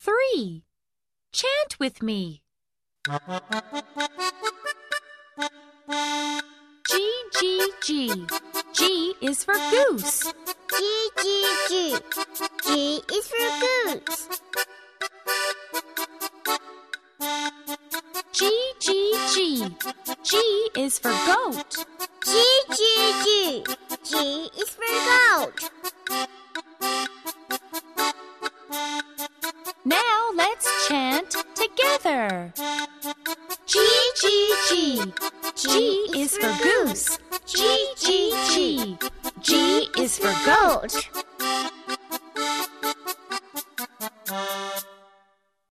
Three. Chant with me. G, G, G. G is for goose. G, G, G. G is for goose. G, G, G. G is for goat. G, G, Now let's chant together. G, G, G. G is for goose. G, G, G. G is for goat.